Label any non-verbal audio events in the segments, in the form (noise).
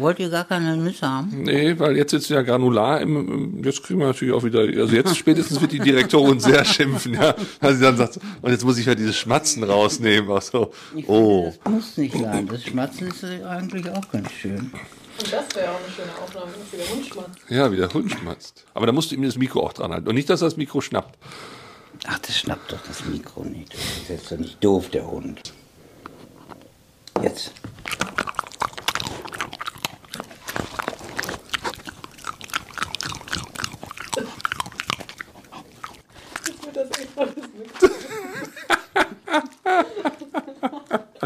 Wollt ihr gar keine Nüsse haben? Nee, weil jetzt ist ja granular. Im, jetzt kriegen wir natürlich auch wieder. Also jetzt spätestens wird die Direktorin sehr schimpfen, ja. Weil sie dann sagt, und jetzt muss ich ja dieses Schmatzen rausnehmen. Ach so. Ich Oh. finde, das muss nicht sein. Das Schmatzen ist eigentlich auch ganz schön. Und das wäre auch eine schöne Aufnahme, dass wieder Hund schmatzt. Ja, wie der Hund schmatzt. Aber da musst du ihm das Mikro auch dran halten. Und nicht, dass er das Mikro schnappt. Ach, das schnappt doch das Mikro nicht. Das ist jetzt doch nicht doof, der Hund. Jetzt wird das echt voll das Mikro.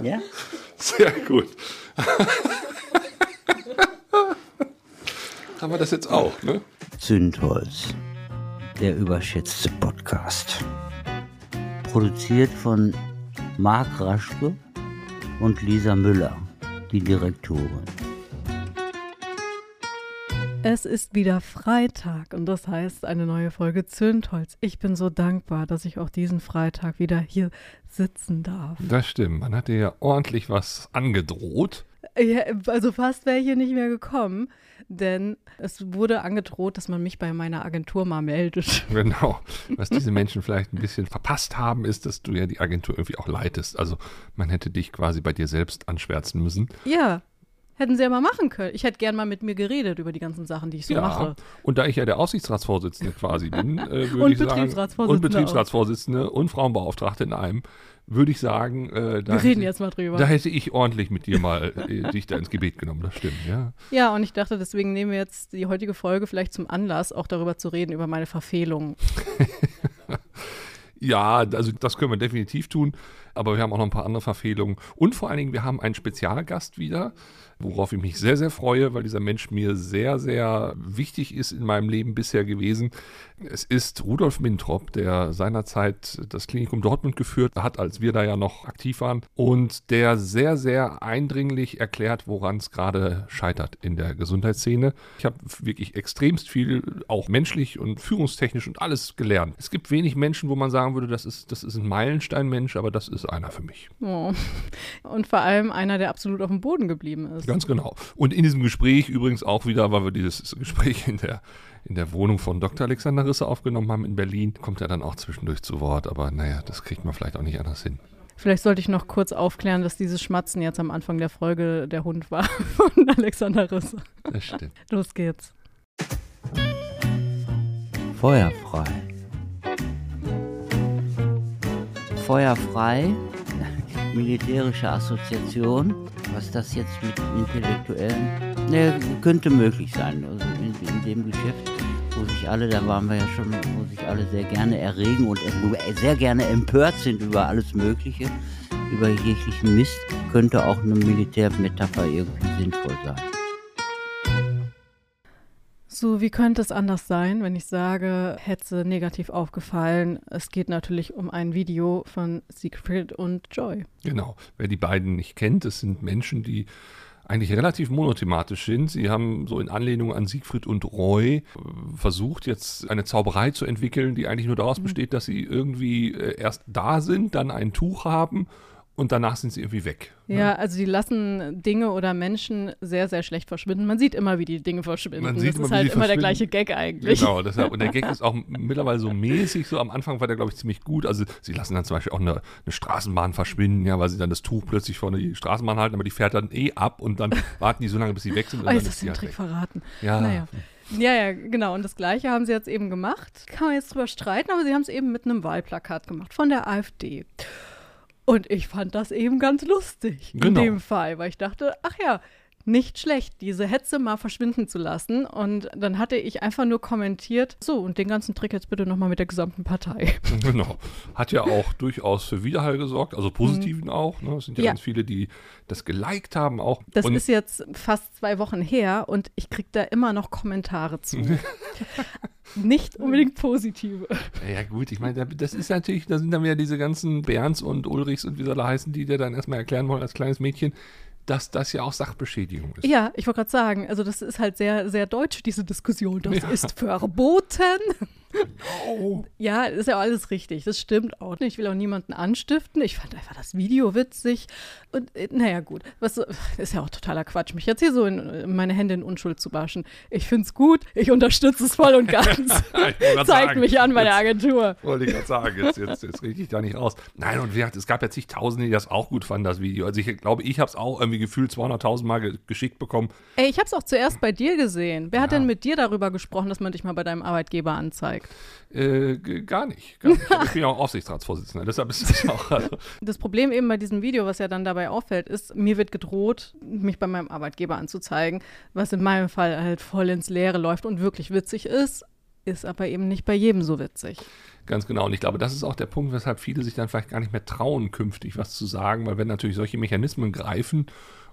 Ja? Sehr gut. (laughs) Haben wir das jetzt auch, ne? Zündholz. Der überschätzte Podcast. Produziert von Marc Raschke und Lisa Müller, die Direktorin. Es ist wieder Freitag und das heißt eine neue Folge Zündholz. Ich bin so dankbar, dass ich auch diesen Freitag wieder hier sitzen darf. Das stimmt. Man hat dir ja ordentlich was angedroht. Ja, also fast wäre ich hier nicht mehr gekommen, denn es wurde angedroht, dass man mich bei meiner Agentur mal meldet. (laughs) (laughs) Genau. Was diese Menschen vielleicht ein bisschen verpasst haben, ist, dass du ja die Agentur irgendwie auch leitest. Also man hätte dich quasi bei dir selbst anschwärzen müssen. Ja, hätten sie ja mal machen können. Ich hätte gern mal mit mir geredet über die ganzen Sachen, die ich so mache. Und da ich ja der Aufsichtsratsvorsitzende quasi bin, (laughs) äh, würde Und ich sagen, und Betriebsratsvorsitzende und Frauenbeauftragte in einem, würde ich sagen, äh, da, Wir reden hätte, jetzt mal drüber. da hätte ich ordentlich mit dir mal äh, dich da ins Gebet genommen. Das stimmt, ja. Ja, und ich dachte, deswegen nehmen wir jetzt die heutige Folge vielleicht zum Anlass, auch darüber zu reden, über meine Verfehlungen. (laughs) Ja, also das können wir definitiv tun, aber wir haben auch noch ein paar andere Verfehlungen. Und vor allen Dingen, wir haben einen Spezialgast wieder, worauf ich mich sehr, sehr freue, weil dieser Mensch mir sehr, sehr wichtig ist in meinem Leben bisher gewesen. Es ist Rudolf Mintrop, der seinerzeit das Klinikum Dortmund geführt hat, als wir da ja noch aktiv waren und der sehr, sehr eindringlich erklärt, woran es gerade scheitert in der Gesundheitsszene. Ich habe wirklich extremst viel, auch menschlich und führungstechnisch und alles gelernt. Es gibt wenig Menschen, wo man sagen würde, das ist, das ist ein Meilensteinmensch, aber das ist einer für mich. Oh. Und vor allem einer, der absolut auf dem Boden geblieben ist. Ganz genau. Und in diesem Gespräch übrigens auch wieder, weil wir dieses Gespräch in der, in der Wohnung von Dr. Alexander Risse aufgenommen haben in Berlin, kommt er dann auch zwischendurch zu Wort. Aber naja, das kriegt man vielleicht auch nicht anders hin. Vielleicht sollte ich noch kurz aufklären, dass dieses Schmatzen jetzt am Anfang der Folge der Hund war (laughs) von Alexander Risse. Das stimmt. Los geht's. Feuerfrei. Feuerfrei, (laughs) militärische Assoziation, was das jetzt mit Intellektuellen, ne, könnte möglich sein. Also in, in dem Geschäft, wo sich alle, da waren wir ja schon, wo sich alle sehr gerne erregen und sehr gerne empört sind über alles Mögliche, über jeglichen Mist, könnte auch eine Militärmetapher irgendwie sinnvoll sein. So, wie könnte es anders sein, wenn ich sage, Hetze negativ aufgefallen? Es geht natürlich um ein Video von Siegfried und Joy. Genau. Wer die beiden nicht kennt, das sind Menschen, die eigentlich relativ monothematisch sind. Sie haben so in Anlehnung an Siegfried und Roy äh, versucht, jetzt eine Zauberei zu entwickeln, die eigentlich nur daraus besteht, dass sie irgendwie äh, erst da sind, dann ein Tuch haben und danach sind sie irgendwie weg. Ja, also die lassen Dinge oder Menschen sehr, sehr schlecht verschwinden. Man sieht immer, wie die Dinge verschwinden. Man sieht das immer, ist halt immer der gleiche Gag eigentlich. Genau, deshalb. Und der Gag (laughs) ist auch mittlerweile so mäßig. So am Anfang war der, glaube ich, ziemlich gut. Also sie lassen dann zum Beispiel auch eine, eine Straßenbahn verschwinden, ja, weil sie dann das Tuch plötzlich vor die Straßenbahn halten, aber die fährt dann eh ab und dann warten die so lange, bis sie weg sind. Und Oh, jetzt ist hast du den halt Trick weg. verraten. Ja. Naja. Ja, ja, genau. Und das Gleiche haben sie jetzt eben gemacht. Kann man jetzt drüber streiten, aber sie haben es eben mit einem Wahlplakat gemacht von der AfD. Und ich fand das eben ganz lustig Genau. in dem Fall, weil ich dachte, ach ja, nicht schlecht, diese Hetze mal verschwinden zu lassen. Und dann hatte ich einfach nur kommentiert, so, und den ganzen Trick jetzt bitte nochmal mit der gesamten Partei. (laughs) Genau. Hat ja auch durchaus für Widerhall gesorgt, also positiven auch. Ne? Es sind ja, Mhm. Ja. ganz viele, die das geliked haben auch. Das und ist jetzt fast zwei Wochen her und ich kriege da immer noch Kommentare zu. (laughs) Nicht unbedingt positive. ja gut, ich meine, das ist natürlich, da sind dann wieder diese ganzen Bernds und Ulrichs und wie soll er heißen, die dir dann erstmal erklären wollen als kleines Mädchen, dass das ja auch Sachbeschädigung ist. Ja, ich wollte gerade sagen, also das ist halt sehr, sehr deutsch, diese Diskussion. Das Ja. ist verboten. Oh. Ja, ist ja alles richtig. Das stimmt auch. Ich will auch niemanden anstiften. Ich fand einfach das Video witzig. Und äh, naja, gut. Was, so- ist ja auch totaler Quatsch, mich jetzt hier so in meine Hände in Unschuld zu waschen. Ich finde es gut. Ich unterstütze es voll und (laughs) ganz. Zeigt mich an bei der Agentur. Wollte ich gerade sagen, jetzt, jetzt, jetzt kriege ich da nicht raus. Nein, und wie gesagt, es gab ja zigtausende, die das auch gut fanden, das Video. Also ich glaube, ich habe es auch irgendwie gefühlt 200.000 Mal ge geschickt bekommen. Ey, ich habe es auch zuerst bei dir gesehen. Wer hat Ja. denn mit dir darüber gesprochen, dass man dich mal bei deinem Arbeitgeber anzeigt? Äh, g- gar nicht. Gar nicht. Ich bin ja auch Aufsichtsratsvorsitzender, deshalb ist das auch. Also, Das Problem eben bei diesem Video, was ja dann dabei auffällt, ist, mir wird gedroht, mich bei meinem Arbeitgeber anzuzeigen, was in meinem Fall halt voll ins Leere läuft und wirklich witzig ist, ist aber eben nicht bei jedem so witzig. Ganz genau. Und ich glaube, das ist auch der Punkt, weshalb viele sich dann vielleicht gar nicht mehr trauen, künftig was zu sagen, weil wenn natürlich solche Mechanismen greifen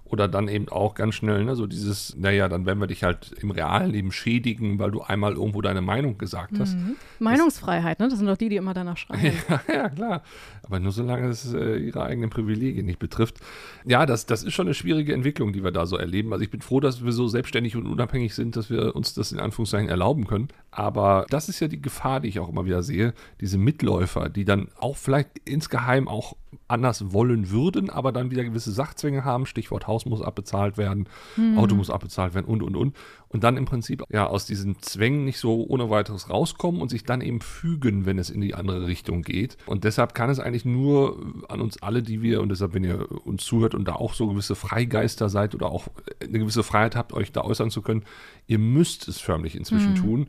oder dann eben auch ganz schnell, ne, so dieses, naja, dann werden wir dich halt im realen Leben schädigen, weil du einmal irgendwo deine Meinung gesagt hast. Meinungsfreiheit, ne? Das sind doch die, die immer danach schreien. (laughs) Ja, ja, klar. Aber nur solange es äh, ihre eigenen Privilegien nicht betrifft. Ja, das, das ist schon eine schwierige Entwicklung, die wir da so erleben. Also ich bin froh, dass wir so selbstständig und unabhängig sind, dass wir uns das in Anführungszeichen erlauben können. Aber das ist ja die Gefahr, die ich auch immer wieder sehe. Diese Mitläufer, die dann auch vielleicht insgeheim auch anders wollen würden, aber dann wieder gewisse Sachzwänge haben. Stichwort Haus muss abbezahlt werden, Auto muss abbezahlt werden und, und, und. Und dann im Prinzip ja aus diesen Zwängen nicht so ohne weiteres rauskommen und sich dann eben fügen, wenn es in die andere Richtung geht. Und deshalb kann es eigentlich nur an uns alle, die wir, und deshalb, wenn ihr uns zuhört und da auch so gewisse Freigeister seid oder auch eine gewisse Freiheit habt, euch da äußern zu können, ihr müsst es förmlich inzwischen tun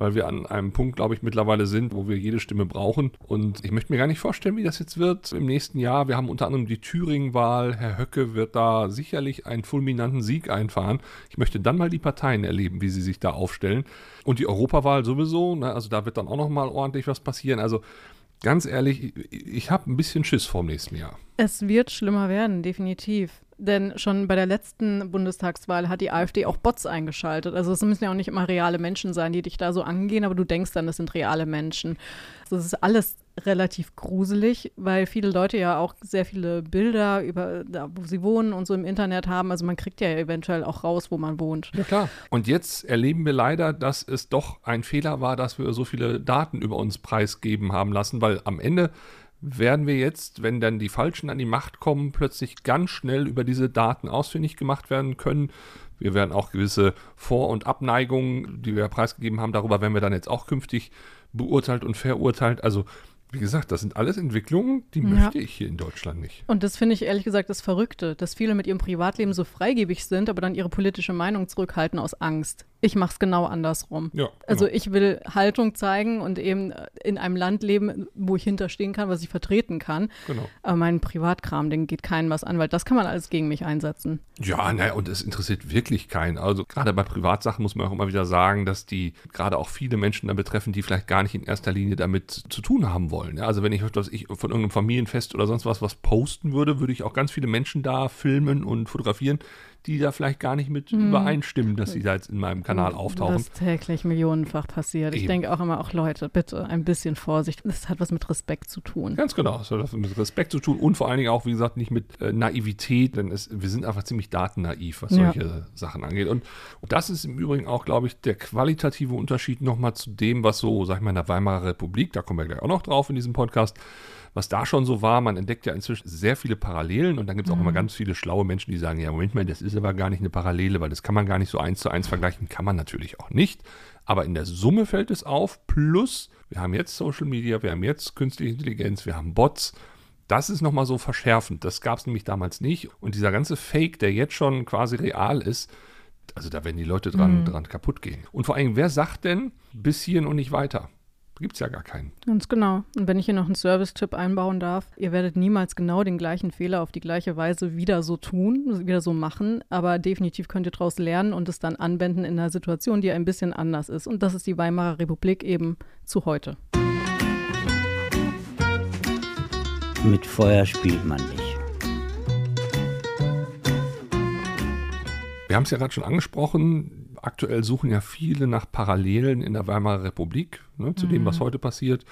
weil wir an einem Punkt, glaube ich, mittlerweile sind, wo wir jede Stimme brauchen. Und ich möchte mir gar nicht vorstellen, wie das jetzt wird im nächsten Jahr. Wir haben unter anderem die Thüringen-Wahl. Herr Höcke wird da sicherlich einen fulminanten Sieg einfahren. Ich möchte dann mal die Parteien erleben, wie sie sich da aufstellen. Und die Europawahl sowieso. Ne? Also da wird dann auch noch mal ordentlich was passieren. Also ganz ehrlich, ich, ich habe ein bisschen Schiss vorm nächsten Jahr. Es wird schlimmer werden, definitiv. Denn schon bei der letzten Bundestagswahl hat die AfD auch Bots eingeschaltet. Also es müssen ja auch nicht immer reale Menschen sein, die dich da so angehen, aber du denkst dann, das sind reale Menschen. Also es ist alles relativ gruselig, weil viele Leute ja auch sehr viele Bilder über da, wo sie wohnen und so im Internet haben. Also man kriegt ja eventuell auch raus, wo man wohnt. Ja, klar. Und jetzt erleben wir leider, dass es doch ein Fehler war, dass wir so viele Daten über uns preisgeben haben lassen, weil am Ende werden wir jetzt, wenn dann die Falschen an die Macht kommen, plötzlich ganz schnell über diese Daten ausfindig gemacht werden können. Wir werden auch gewisse Vor- und Abneigungen, die wir preisgegeben haben, darüber werden wir dann jetzt auch künftig beurteilt und verurteilt. Also, wie gesagt, das sind alles Entwicklungen, die Ja. möchte ich hier in Deutschland nicht. Und das finde ich ehrlich gesagt das Verrückte, dass viele mit ihrem Privatleben so freigebig sind, aber dann ihre politische Meinung zurückhalten aus Angst. Ich mache es genau andersrum. Ja, Also genau. ich will Haltung zeigen und eben äh, in einem Land leben, wo ich hinterstehen kann, was ich vertreten kann. Genau. Aber mein Privatkram, den geht keinem was an, weil das kann man alles gegen mich einsetzen. Ja, naja, und es interessiert wirklich keinen. Also gerade bei Privatsachen muss man auch immer wieder sagen, dass die gerade auch viele Menschen dann betreffen, die vielleicht gar nicht in erster Linie damit zu tun haben wollen. Ja, also wenn ich, was ich von irgendeinem Familienfest oder sonst was was posten würde, würde ich auch ganz viele Menschen da filmen und fotografieren, die da vielleicht gar nicht mit übereinstimmen, dass sie da jetzt in meinem Kanal auftauchen. Was täglich millionenfach passiert. Ich Eben. denke auch immer, auch Leute, bitte ein bisschen Vorsicht. Das hat was mit Respekt zu tun. Ganz genau, das hat mit Respekt zu tun und vor allen Dingen auch, wie gesagt, nicht mit äh, Naivität, denn es, wir sind einfach ziemlich datennaiv, was Ja. solche Sachen angeht. Und das ist im Übrigen auch, glaube ich, der qualitative Unterschied nochmal zu dem, was so, sag ich mal, in der Weimarer Republik, da kommen wir gleich auch noch drauf in diesem Podcast, was da schon so war, man entdeckt ja inzwischen sehr viele Parallelen und dann gibt es auch immer ganz viele schlaue Menschen, die sagen, ja, Moment mal, das ist aber gar nicht eine Parallele, weil das kann man gar nicht so eins zu eins vergleichen, kann man natürlich auch nicht. Aber in der Summe fällt es auf, plus wir haben jetzt Social Media, wir haben jetzt künstliche Intelligenz, wir haben Bots. Das ist nochmal so verschärfend. Das gab es nämlich damals nicht. Und dieser ganze Fake, der jetzt schon quasi real ist, also da werden die Leute dran, dran kaputt gehen. Und vor allem, wer sagt denn bis hierhin und nicht weiter? Gibt es ja gar keinen. Ganz genau. Und wenn ich hier noch einen Service-Tipp einbauen darf, ihr werdet niemals genau den gleichen Fehler auf die gleiche Weise wieder so tun, wieder so machen, aber definitiv könnt ihr daraus lernen und es dann anwenden in einer Situation, die ein bisschen anders ist. Und das ist die Weimarer Republik eben zu heute. Mit Feuer spielt man nicht. Wir haben es ja gerade schon angesprochen. Aktuell suchen ja viele nach Parallelen in der Weimarer Republik ne, zu dem, was heute passiert.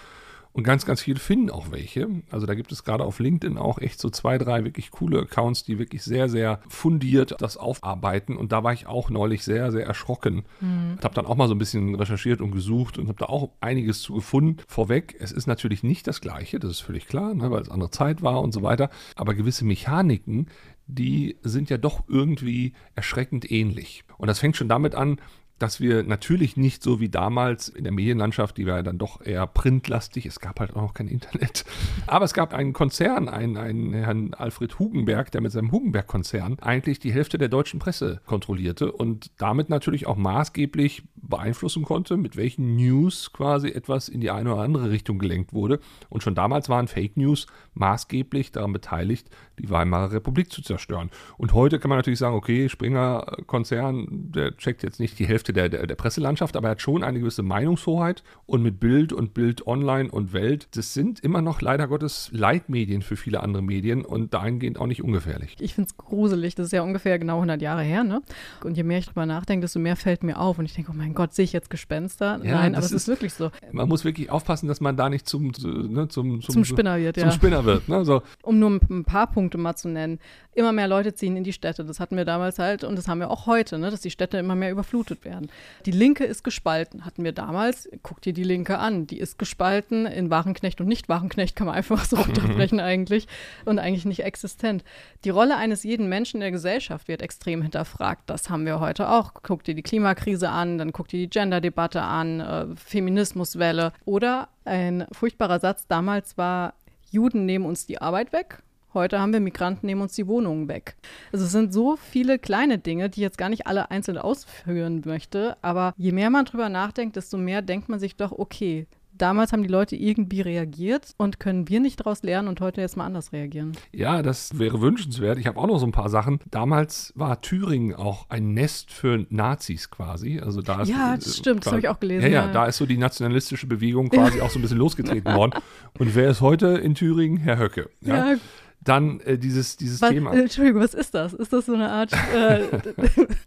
Und ganz, ganz viele finden auch welche. Also da gibt es gerade auf LinkedIn auch echt so zwei, drei wirklich coole Accounts, die wirklich sehr, sehr fundiert das aufarbeiten. Und da war ich auch neulich sehr, sehr erschrocken. Mhm. Habe dann auch mal so ein bisschen recherchiert und gesucht und habe da auch einiges zu gefunden. Vorweg, es ist natürlich nicht das Gleiche, das ist völlig klar, ne, weil es andere Zeit war und so weiter. Aber gewisse Mechaniken, die sind ja doch irgendwie erschreckend ähnlich. Und das fängt schon damit an, dass wir natürlich nicht so wie damals in der Medienlandschaft, die war ja dann doch eher printlastig, es gab halt auch noch kein Internet, (laughs) aber es gab einen Konzern, einen, einen Herrn Alfred Hugenberg, der mit seinem Hugenberg-Konzern eigentlich die Hälfte der deutschen Presse kontrollierte und damit natürlich auch maßgeblich beeinflussen konnte, mit welchen News quasi etwas in die eine oder andere Richtung gelenkt wurde. Und schon damals waren Fake News maßgeblich daran beteiligt, die Weimarer Republik zu zerstören. Und heute kann man natürlich sagen, okay, Springer-Konzern, der checkt jetzt nicht die Hälfte der, der, der, Presselandschaft, aber er hat schon eine gewisse Meinungshoheit. Und mit Bild und Bild Online und Welt, das sind immer noch leider Gottes Leitmedien für viele andere Medien und dahingehend auch nicht ungefährlich. Ich finde es gruselig, das ist ja ungefähr genau 100 Jahre her, ne? Und je mehr ich drüber nachdenke, desto mehr fällt mir auf. Und ich denke, oh mein Gott, sehe ich jetzt Gespenster? Ja, Nein, aber es ist, ist, wirklich so. Man muss wirklich aufpassen, dass man da nicht zum, ne, zum, zum, zum Spinner wird, zum ja. Spinner wird. Ne? So. Um nur ein paar Punkte mal zu nennen. Immer mehr Leute ziehen in die Städte. Das hatten wir damals halt und das haben wir auch heute, ne? dass die Städte immer mehr überflutet werden. Die Linke ist gespalten, hatten wir damals. Guck dir die Linke an. Die ist gespalten in Warenknecht und Nicht-Warenknecht, kann man einfach so (laughs) runterbrechen eigentlich und eigentlich nicht existent. Die Rolle eines jeden Menschen in der Gesellschaft wird extrem hinterfragt. Das haben wir heute auch. Guck dir die Klimakrise an, dann guck dir die Gender-Debatte an, äh, Feminismuswelle oder ein furchtbarer Satz damals war, Juden nehmen uns die Arbeit weg. Heute haben wir Migranten nehmen uns die Wohnungen weg. Also es sind so viele kleine Dinge, die ich jetzt gar nicht alle einzeln ausführen möchte. Aber je mehr man drüber nachdenkt, desto mehr denkt man sich doch, okay, damals haben die Leute irgendwie reagiert und können wir nicht daraus lernen und heute jetzt mal anders reagieren? Ja, das wäre wünschenswert. Ich habe auch noch so ein paar Sachen. Damals war Thüringen auch ein Nest für Nazis quasi. Also da ist, ja, das äh, stimmt, das habe ich auch gelesen. Ja, ja, ja, da ist so die nationalistische Bewegung quasi (laughs) auch so ein bisschen losgetreten worden. Und wer ist heute in Thüringen? Herr Höcke. ja, ja dann äh, dieses, dieses was, Thema. Entschuldigung, was ist das? Ist das so eine Art, äh,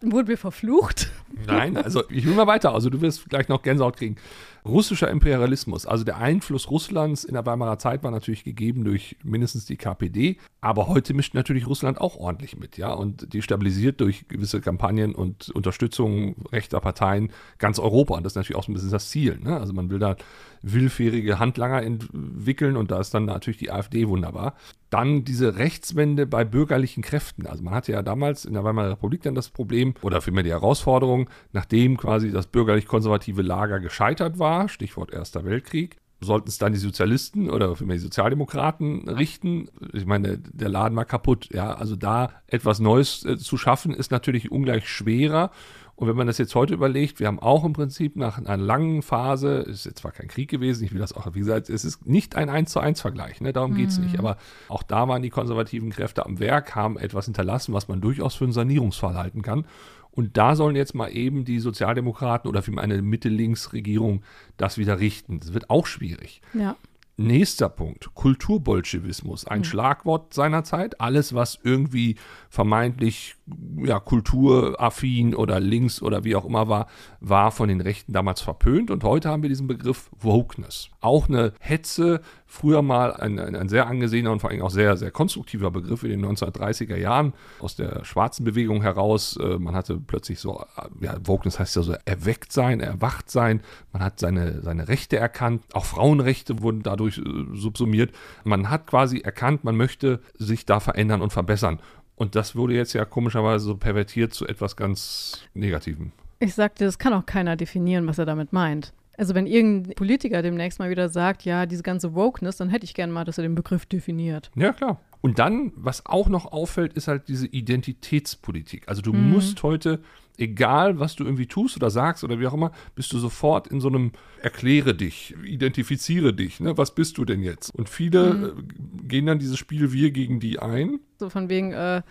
(laughs) wurden wir verflucht? Nein, also ich will mal weiter. Also du wirst gleich noch Gänsehaut kriegen. Russischer Imperialismus, also der Einfluss Russlands in der Weimarer Zeit war natürlich gegeben durch mindestens die KPD, aber heute mischt natürlich Russland auch ordentlich mit, ja, und destabilisiert durch gewisse Kampagnen und Unterstützung rechter Parteien ganz Europa. Und das ist natürlich auch so ein bisschen das Ziel, ne? Also man will da willfährige Handlanger entwickeln und da ist dann natürlich die AfD wunderbar. Dann diese Rechtswende bei bürgerlichen Kräften. Also man hatte ja damals in der Weimarer Republik dann das Problem oder vielmehr die Herausforderung, nachdem quasi das bürgerlich-konservative Lager gescheitert war, war, Stichwort Erster Weltkrieg, sollten es dann die Sozialisten oder vielmehr die Sozialdemokraten richten. Ich meine, der Laden war kaputt. Ja, also da etwas Neues äh, zu schaffen, ist natürlich ungleich schwerer. Und wenn man das jetzt heute überlegt, wir haben auch im Prinzip nach einer langen Phase, ist jetzt zwar kein Krieg gewesen, ich will das auch, wie gesagt, es ist nicht ein 1 zu 1 Vergleich, ne? darum geht es mhm. nicht. Aber auch da waren die konservativen Kräfte am Werk, haben etwas hinterlassen, was man durchaus für einen Sanierungsfall halten kann. Und da sollen jetzt mal eben die Sozialdemokraten oder für eine Mitte-Links-Regierung das wieder richten. Das wird auch schwierig. Ja. Nächster Punkt, Kulturbolschewismus, ein mhm. Schlagwort seiner Zeit. Alles, was irgendwie vermeintlich ja, kulturaffin oder links oder wie auch immer war, war von den Rechten damals verpönt. Und heute haben wir diesen Begriff Wokeness. Auch eine Hetze, früher mal ein, ein, ein, sehr angesehener und vor allem auch sehr, sehr konstruktiver Begriff in den 1930er Jahren aus der schwarzen Bewegung heraus. Äh, man hatte plötzlich so, ja, Wokeness heißt ja so erweckt sein, erwacht sein. Man hat seine, seine Rechte erkannt. Auch Frauenrechte wurden dadurch äh, subsumiert. Man hat quasi erkannt, man möchte sich da verändern und verbessern. Und das wurde jetzt ja komischerweise so pervertiert zu etwas ganz Negativem. Ich sagte, das kann auch keiner definieren, was er damit meint. Also wenn irgendein Politiker demnächst mal wieder sagt, ja, diese ganze Wokeness, dann hätte ich gerne mal, dass er den Begriff definiert. Ja, klar. Und dann, was auch noch auffällt, ist halt diese Identitätspolitik. Also du mhm. musst heute, egal was du irgendwie tust oder sagst oder wie auch immer, bist du sofort in so einem Erkläre dich, identifiziere dich, ne? Was bist du denn jetzt? Und viele mhm. Äh, gehen dann dieses Spiel wir gegen die ein. So von wegen, äh,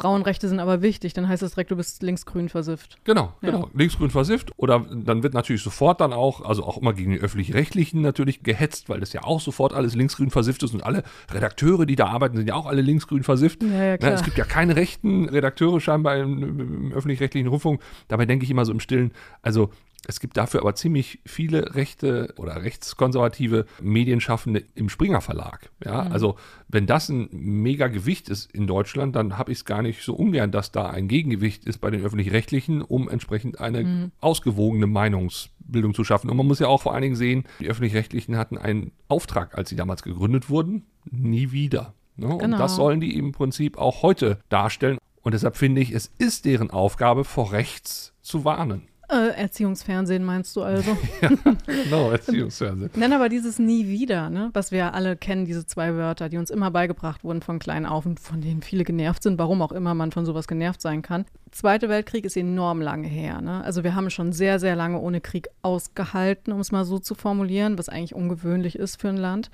Frauenrechte sind aber wichtig, dann heißt das direkt, du bist linksgrün versifft. Genau, ja. genau. Linksgrün versifft. Oder dann wird natürlich sofort dann auch, also auch immer gegen die öffentlich-rechtlichen natürlich gehetzt, weil das ja auch sofort alles linksgrün versifft ist und alle Redakteure, die da arbeiten, sind ja auch alle linksgrün versifft. Ja, ja, klar. es gibt ja keine rechten Redakteure scheinbar im, im öffentlich-rechtlichen Rundfunk. Dabei denke ich immer so im Stillen, also Es gibt dafür aber ziemlich viele rechte oder rechtskonservative Medienschaffende im Springer Verlag. Ja, Mhm. also wenn das ein mega Gewicht ist in Deutschland, dann habe ich es gar nicht so ungern, dass da ein Gegengewicht ist bei den öffentlich-rechtlichen, um entsprechend eine Mhm. ausgewogene Meinungsbildung zu schaffen. Und man muss ja auch vor allen Dingen sehen, die öffentlich-rechtlichen hatten einen Auftrag, als sie damals gegründet wurden, nie wieder. Ne? Und Genau. das sollen die im Prinzip auch heute darstellen. Und deshalb finde ich, es ist deren Aufgabe, vor rechts zu warnen. Äh, Erziehungsfernsehen meinst du also? (laughs) Genau, Erziehungsfernsehen. Nenn aber dieses Nie wieder, ne? was wir alle kennen, diese zwei Wörter, die uns immer beigebracht wurden von klein auf und von denen viele genervt sind, warum auch immer man von sowas genervt sein kann. Zweite Weltkrieg ist enorm lange her. Ne? Also wir haben schon sehr, sehr lange ohne Krieg ausgehalten, um es mal so zu formulieren, was eigentlich ungewöhnlich ist für ein Land.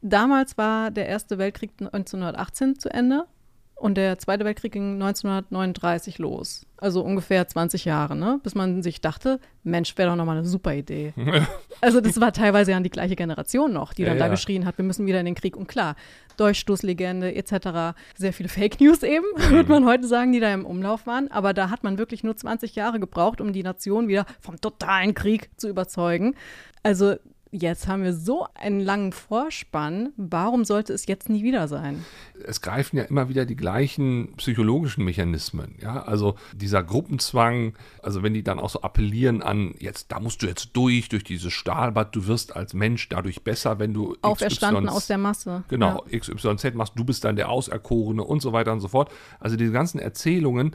Damals war der Erste Weltkrieg 1918 zu Ende und der Zweite Weltkrieg ging 1939 los. Also ungefähr 20 Jahre, ne? bis man sich dachte, Mensch, wäre doch nochmal eine super Idee. (laughs) Also das war teilweise ja die gleiche Generation noch, die Ja, dann da ja. geschrien hat, wir müssen wieder in den Krieg. Und klar, Durchstoßlegende etc., sehr viele Fake News eben, (laughs) würde man heute sagen, die da im Umlauf waren. Aber da hat man wirklich nur 20 Jahre gebraucht, um die Nation wieder vom totalen Krieg zu überzeugen. Also jetzt haben wir so einen langen Vorspann. Warum sollte es jetzt nie wieder sein? es greifen ja immer wieder die gleichen psychologischen Mechanismen. Ja, also dieser Gruppenzwang, also wenn die dann auch so appellieren an, jetzt, da musst du jetzt durch, durch dieses Stahlbad, du wirst als Mensch dadurch besser, wenn du Auferstanden XYZ aus der Masse. Genau, XYZ machst, du bist dann der Auserkorene und so weiter und so fort. Also diese ganzen Erzählungen,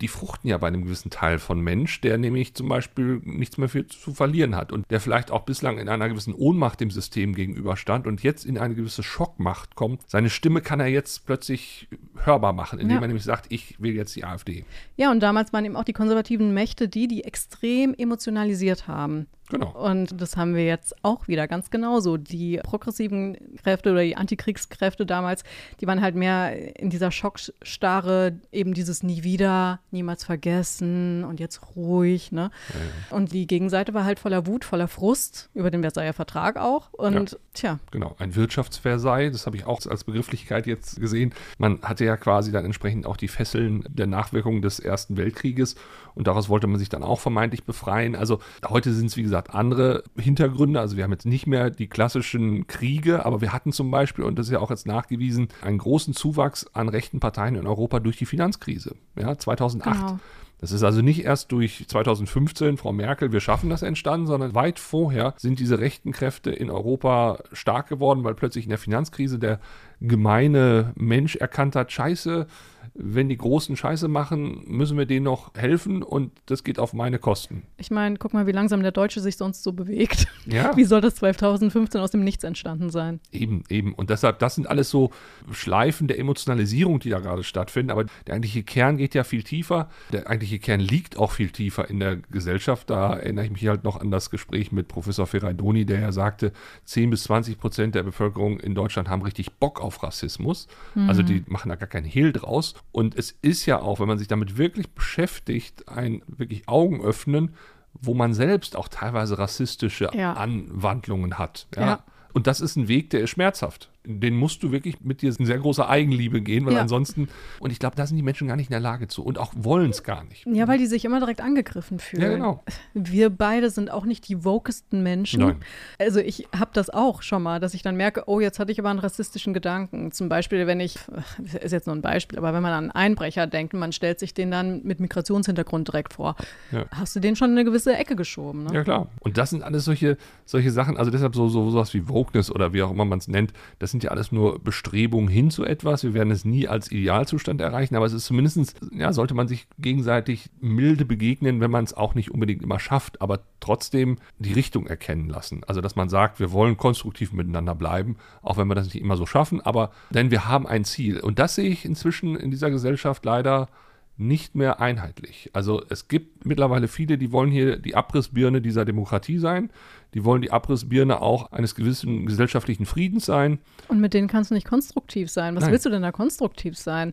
die fruchten ja bei einem gewissen Teil von Mensch, der nämlich zum Beispiel nichts mehr viel zu verlieren hat und der vielleicht auch bislang in einer gewissen Ohnmacht dem System gegenüberstand und jetzt in eine gewisse Schockmacht kommt. Seine Stimme kann er jetzt plötzlich hörbar machen, indem Ja. er nämlich sagt, ich will jetzt die AfD. Ja, und damals waren eben auch die konservativen Mächte die, die extrem emotionalisiert haben. Genau. Und das haben wir jetzt auch wieder ganz genauso. Die progressiven Kräfte oder die Antikriegskräfte damals, die waren halt mehr in dieser Schockstarre, eben dieses nie wieder, niemals vergessen und jetzt ruhig. Ne? Und die Gegenseite war halt voller Wut, voller Frust über den Versailler Vertrag auch. Und Ja. tja, Genau, ein Wirtschaftsversei, das habe ich auch als Begrifflichkeit jetzt gesehen. Man hatte ja quasi dann entsprechend auch die Fesseln der Nachwirkungen des Ersten Weltkrieges und daraus wollte man sich dann auch vermeintlich befreien. Also heute sind es, wie gesagt, andere Hintergründe. Also wir haben jetzt nicht mehr die klassischen Kriege, aber wir hatten zum Beispiel, und das ist ja auch jetzt nachgewiesen, einen großen Zuwachs an rechten Parteien in Europa durch die Finanzkrise. Ja, 2008. Genau. Das ist also nicht erst durch 2015, Frau Merkel, wir schaffen das entstanden, sondern weit vorher sind diese rechten Kräfte in Europa stark geworden, weil plötzlich in der Finanzkrise der gemeine Mensch erkannt hat, scheiße, wenn die Großen Scheiße machen, müssen wir denen noch helfen und das geht auf meine Kosten. ich meine, guck mal, wie langsam der Deutsche sich sonst so bewegt. Ja. (laughs) Wie soll das 2015 aus dem Nichts entstanden sein? Eben, eben. Und deshalb, das sind alles so Schleifen der Emotionalisierung, die da gerade stattfinden. Aber der eigentliche Kern geht ja viel tiefer. Der eigentliche Kern liegt auch viel tiefer in der Gesellschaft. Da erinnere ich mich halt noch an das Gespräch mit Professor Ferraidoni, der ja sagte, 10 bis 20 Prozent der Bevölkerung in Deutschland haben richtig Bock auf Rassismus. Also die machen da gar keinen Hehl draus. Und es ist ja auch, wenn man sich damit wirklich beschäftigt, ein wirklich Augen öffnen, wo man selbst auch teilweise rassistische Ja. Anwandlungen hat. Ja. Ja. Und das ist ein Weg, der ist schmerzhaft. Den musst du wirklich mit dir in sehr großer Eigenliebe gehen, weil Ja. ansonsten, und ich glaube, da sind die Menschen gar nicht in der Lage zu und auch wollen es gar nicht. Ja, weil die sich immer direkt angegriffen fühlen. Ja, genau. Wir beide sind auch nicht die wokesten Menschen. Nein. Also ich habe das auch schon mal, dass ich dann merke, oh, jetzt hatte ich aber einen rassistischen Gedanken. Zum Beispiel, wenn ich, das ist jetzt nur ein Beispiel, aber wenn man an einen Einbrecher denkt und man stellt sich den dann mit Migrationshintergrund direkt vor, Ja. hast du den schon in eine gewisse Ecke geschoben. Ne? Ja, klar. Und das sind alles solche, solche Sachen, also deshalb so, so sowas wie Wokeness oder wie auch immer man es nennt, das sind ja alles nur Bestrebungen hin zu etwas. Wir werden es nie als Idealzustand erreichen, aber es ist zumindestens ja, sollte man sich gegenseitig milde begegnen, wenn man es auch nicht unbedingt immer schafft, aber trotzdem die Richtung erkennen lassen. Also, dass man sagt, wir wollen konstruktiv miteinander bleiben, auch wenn wir das nicht immer so schaffen, aber denn wir haben ein Ziel. Und das sehe ich inzwischen in dieser Gesellschaft leider nicht mehr einheitlich. Also es gibt mittlerweile viele, die wollen hier die Abrissbirne dieser Demokratie sein. Die wollen die Abrissbirne auch eines gewissen gesellschaftlichen Friedens sein. Und mit denen kannst du nicht konstruktiv sein. Was Nein. willst du denn da konstruktiv sein?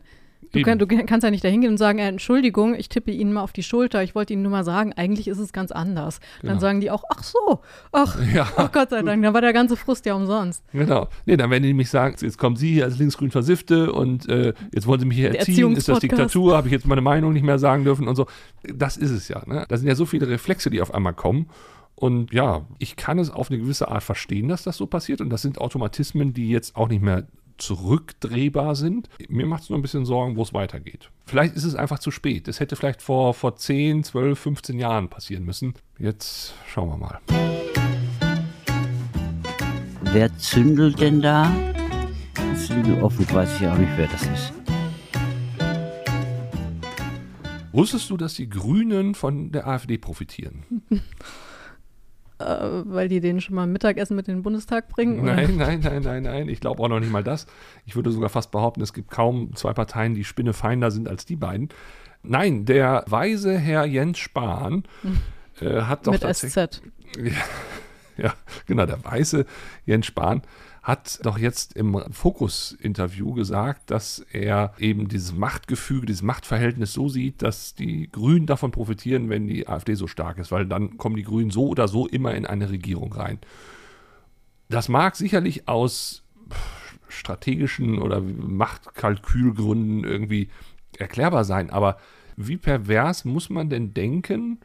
Du, kann, du kannst ja nicht da hingehen und sagen, äh, Entschuldigung, ich tippe Ihnen mal auf die Schulter, ich wollte Ihnen nur mal sagen, eigentlich ist es ganz anders. Dann Genau. sagen die auch, ach so, ach, (laughs) Ja. ach Gott sei Dank, dann war der ganze Frust ja umsonst. Genau. Nee, dann werden die nämlich sagen, jetzt kommen Sie hier als linksgrün Versiffte und äh, jetzt wollen Sie mich hier erziehen, ist das. Diktatur, habe ich jetzt meine Meinung nicht mehr sagen dürfen und so. Das ist es ja. Ne? Da sind ja so viele Reflexe, die auf einmal kommen. Und ja, ich kann es auf eine gewisse Art verstehen, dass das so passiert. Und das sind Automatismen, die jetzt auch nicht mehr zurückdrehbar sind. Mir macht es nur ein bisschen Sorgen, wo es weitergeht. Vielleicht ist es einfach zu spät. Es hätte vielleicht vor, vor 10, 12, 15 Jahren passieren müssen. Jetzt schauen wir mal. Wer zündelt denn da? Irgendwie offen, weiß ich auch nicht, wer das ist. Wusstest du, dass die Grünen von der AfD profitieren? (laughs) Äh, weil die denen schon mal Mittagessen mit in den Bundestag bringen? oder? Nein, nein, nein, nein, nein. Ich glaube auch noch nicht mal das. Ich würde sogar fast behaupten, es gibt kaum zwei Parteien, die spinnefeinder sind als die beiden. Nein, der weise Herr Jens Spahn (laughs) äh, hat doch Mit tatsächlich. SZ. (laughs) Ja, genau, der weiße Jens Spahn hat doch jetzt im Fokus-Interview gesagt, dass er eben dieses Machtgefüge, dieses Machtverhältnis so sieht, dass die Grünen davon profitieren, wenn die AfD so stark ist, weil dann kommen die Grünen so oder so immer in eine Regierung rein. Das mag sicherlich aus strategischen oder Machtkalkülgründen irgendwie erklärbar sein, aber wie pervers muss man denn denken,